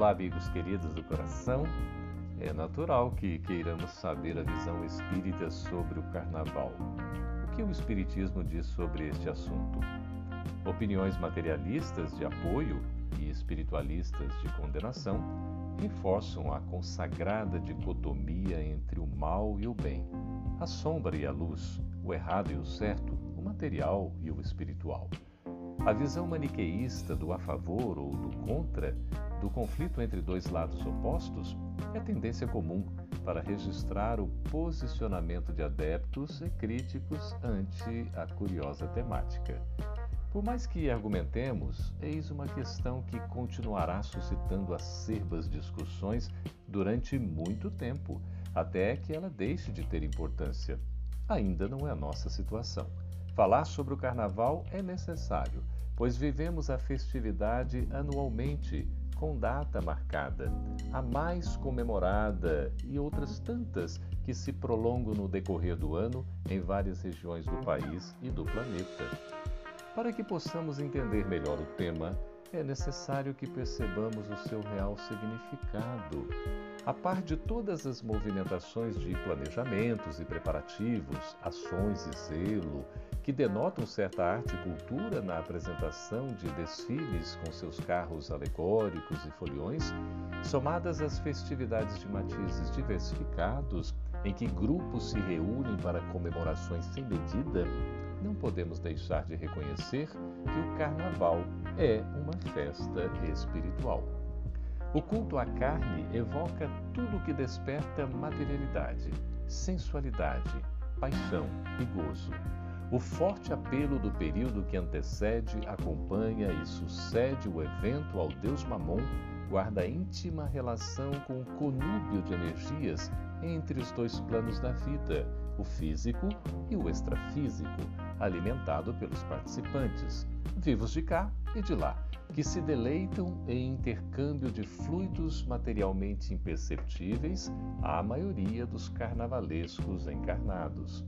Olá, amigos queridos do coração. É natural que queiramos saber a visão espírita sobre o carnaval. O que o Espiritismo diz sobre este assunto? Opiniões materialistas de apoio e espiritualistas de condenação reforçam a consagrada dicotomia entre o mal e o bem, a sombra e a luz, o errado e o certo, o material e o espiritual. A visão maniqueísta do a favor ou do contra do conflito entre dois lados opostos é tendência comum para registrar o posicionamento de adeptos e críticos ante a curiosa temática. Por mais que argumentemos, eis uma questão que continuará suscitando acerbas discussões durante muito tempo, até que ela deixe de ter importância. Ainda não é a nossa situação. Falar sobre o carnaval é necessário, pois vivemos a festividade anualmente, com data marcada, a mais comemorada e outras tantas que se prolongam no decorrer do ano em várias regiões do país e do planeta. Para que possamos entender melhor o tema, é necessário que percebamos o seu real significado. A par de todas as movimentações de planejamentos e preparativos, ações e zelo, que denotam certa arte e cultura na apresentação de desfiles com seus carros alegóricos e foliões, somadas às festividades de matizes diversificados, em que grupos se reúnem para comemorações sem medida, não podemos deixar de reconhecer que o Carnaval é uma festa espiritual. O culto à carne evoca tudo que desperta materialidade, sensualidade, paixão e gozo. O forte apelo do período que antecede, acompanha e sucede o evento ao deus Mamon guarda íntima relação com o conúbio de energias entre os dois planos da vida, o físico e o extrafísico, alimentado pelos participantes, vivos de cá e de lá, que se deleitam em intercâmbio de fluidos materialmente imperceptíveis à maioria dos carnavalescos encarnados.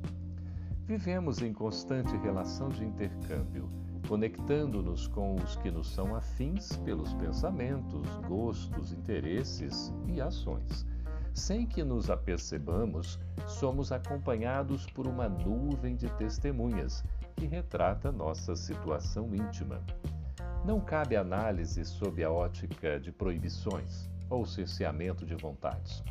Vivemos em constante relação de intercâmbio, conectando-nos com os que nos são afins pelos pensamentos, gostos, interesses e ações. Sem que nos apercebamos, somos acompanhados por uma nuvem de testemunhas que retrata nossa situação íntima. Não cabe análise sob a ótica de proibições ou cerceamento de vontades.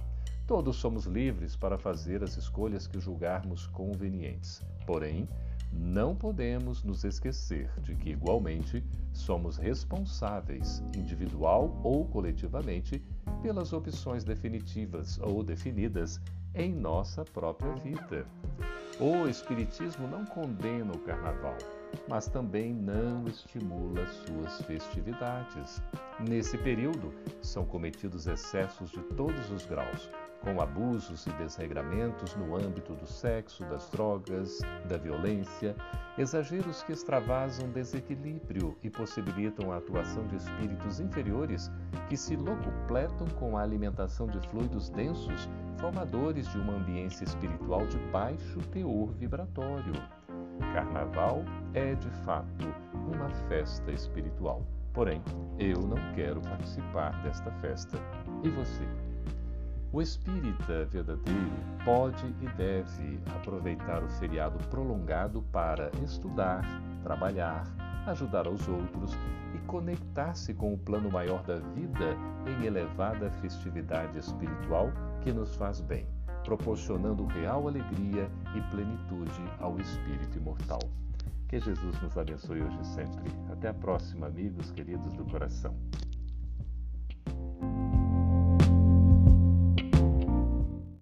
Todos somos livres para fazer as escolhas que julgarmos convenientes. Porém, não podemos nos esquecer de que, igualmente, somos responsáveis, individual ou coletivamente, pelas opções definitivas ou definidas em nossa própria vida. O Espiritismo não condena o carnaval, mas também não estimula suas festividades. Nesse período, são cometidos excessos de todos os graus, com abusos e desregramentos no âmbito do sexo, das drogas, da violência, exageros que extravasam desequilíbrio e possibilitam a atuação de espíritos inferiores que se locupletam com a alimentação de fluidos densos, formadores de uma ambiência espiritual de baixo teor vibratório. Carnaval é, de fato, uma festa espiritual. Porém, eu não quero participar desta festa. E você? O espírita verdadeiro pode e deve aproveitar o feriado prolongado para estudar, trabalhar, ajudar aos outros e conectar-se com o plano maior da vida em elevada festividade espiritual que nos faz bem, proporcionando real alegria e plenitude ao espírito imortal. Que Jesus nos abençoe hoje e sempre. Até a próxima, amigos queridos do coração.